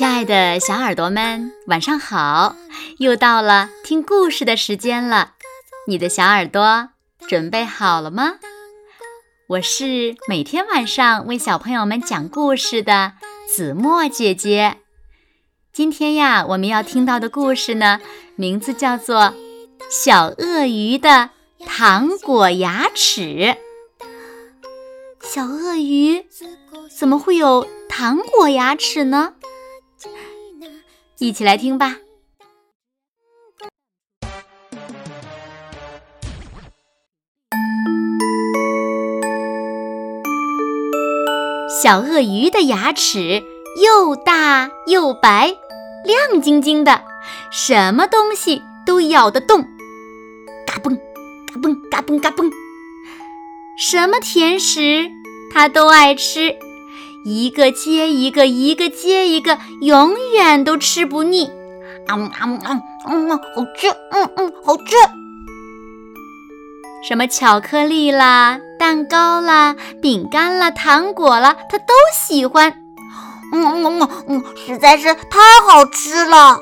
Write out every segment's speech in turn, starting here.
亲爱的小耳朵们，晚上好！又到了听故事的时间了，你的小耳朵准备好了吗？我是每天晚上为小朋友们讲故事的子墨姐姐。今天呀，我们要听到的故事呢，名字叫做《小鳄鱼的糖果牙齿》。小鳄鱼怎么会有糖果牙齿呢？一起来听吧。小鳄鱼的牙齿又大又白，亮晶晶的，什么东西都咬得动，嘎嘣，嘎嘣，嘎嘣，嘎嘣。什么甜食它都爱吃。一个接一个，一个接一个，永远都吃不腻。啊嗯啊嗯嗯，好吃，嗯嗯，好吃。什么巧克力啦、蛋糕啦、饼干啦、糖果啦，他都喜欢。嗯嗯嗯嗯，实在是太好吃了。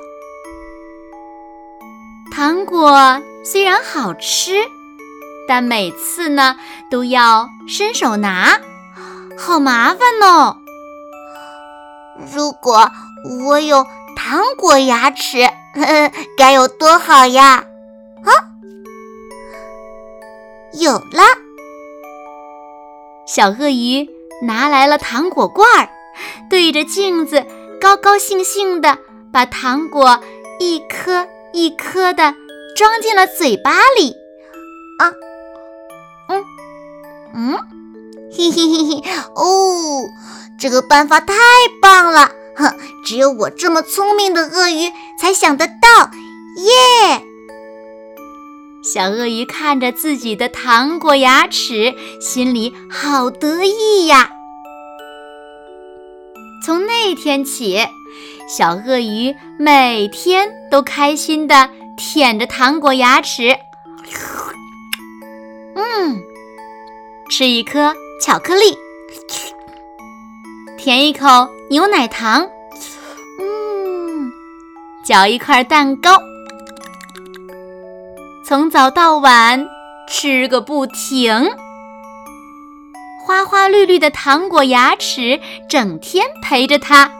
糖果虽然好吃，但每次呢都要伸手拿。好麻烦哦！如果我有糖果牙齿，呵 呵该有多好呀！啊，有了！小鳄鱼拿来了糖果罐儿，对着镜子高高兴兴地把糖果一颗一颗地装进了嘴巴里。啊，嗯，嗯。嘿嘿嘿嘿！哦，这个办法太棒了！哼，只有我这么聪明的鳄鱼才想得到。耶！小鳄鱼看着自己的糖果牙齿，心里好得意呀。从那天起，小鳄鱼每天都开心地舔着糖果牙齿。嗯，吃一颗。巧克力，舔一口牛奶糖，嗯，嚼一块蛋糕，从早到晚吃个不停。花花绿绿的糖果牙齿整天陪着他，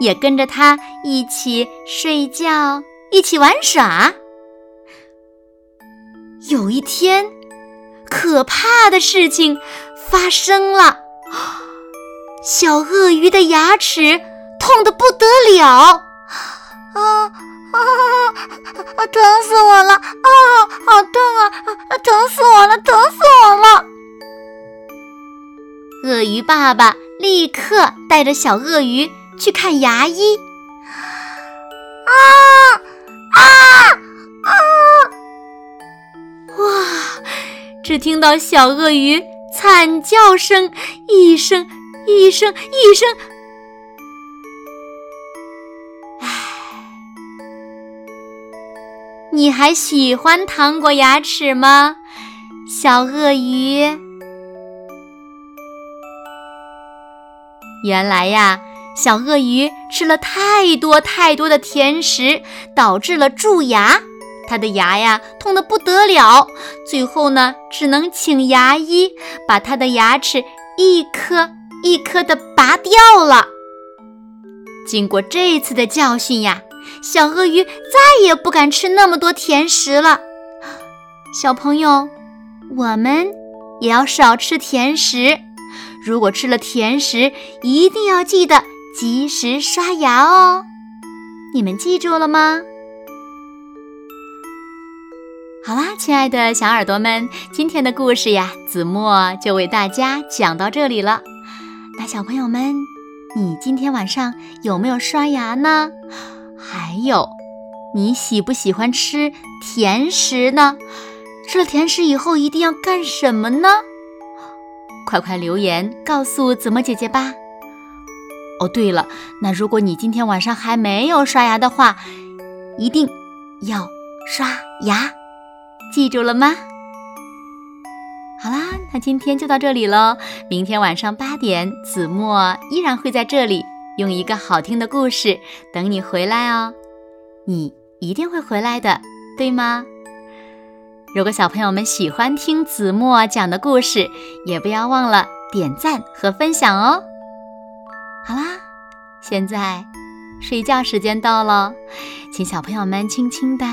也跟着他一起睡觉，一起玩耍。有一天，可怕的事情。发生了，小鳄鱼的牙齿痛得不得了，啊啊啊！疼死我了！啊，好痛啊！疼死我了！疼死我了！鳄鱼爸爸立刻带着小鳄鱼去看牙医。啊啊啊！哇！只听到小鳄鱼。惨叫声，一声一声一声。唉，你还喜欢糖果牙齿吗，小鳄鱼？原来呀，小鳄鱼吃了太多太多的甜食，导致了蛀牙。他的牙呀痛得不得了，最后呢只能请牙医把他的牙齿一颗一颗的拔掉了。经过这次的教训呀，小鳄鱼再也不敢吃那么多甜食了。小朋友，我们也要少吃甜食。如果吃了甜食，一定要记得及时刷牙哦。你们记住了吗？好啦，亲爱的小耳朵们，今天的故事呀，子墨就为大家讲到这里了。那小朋友们，你今天晚上有没有刷牙呢？还有，你喜不喜欢吃甜食呢？吃了甜食以后一定要干什么呢？快快留言告诉子墨姐姐吧。哦，对了，那如果你今天晚上还没有刷牙的话，一定要刷牙。记住了吗？好啦，那今天就到这里喽。明天晚上八点，子墨依然会在这里用一个好听的故事等你回来哦。你一定会回来的，对吗？如果小朋友们喜欢听子墨讲的故事，也不要忘了点赞和分享哦。好啦，现在睡觉时间到了，请小朋友们轻轻地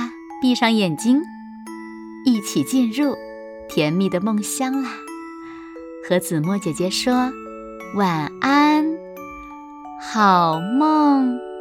闭上眼睛，一起进入甜蜜的梦乡啦。和子墨姐姐说晚安，好梦。